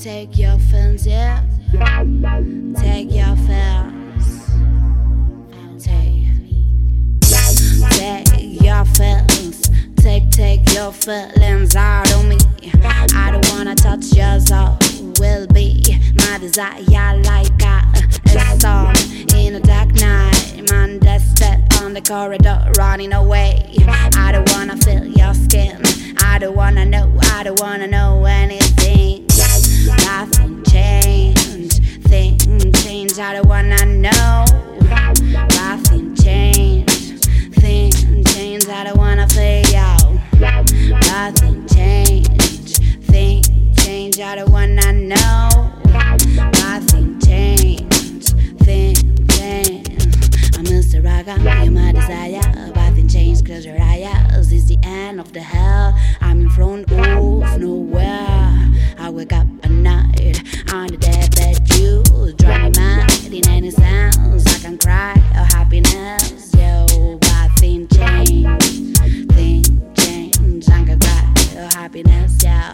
Take your feelings, yeah. Take your feelings. Take, take your feelings. Take, take your feelings out of me. I don't wanna touch yours, all will be my desire like a storm in a dark night. That step on the corridor running away. I don't wanna feel your skin. I don't wanna know, I don't wanna know anything. you're the one I know. My thing changed, thing changed. I'm Mr. Raga, you're my desire. My thing changed, close your eyes. It's the end of the hell. I'm in front of nowhere. I wake up at night on the dead bed. you drive me mad in any sounds. I can cry or happiness. Yo, my thing changed, thing changed. I can cry or happiness. yeah.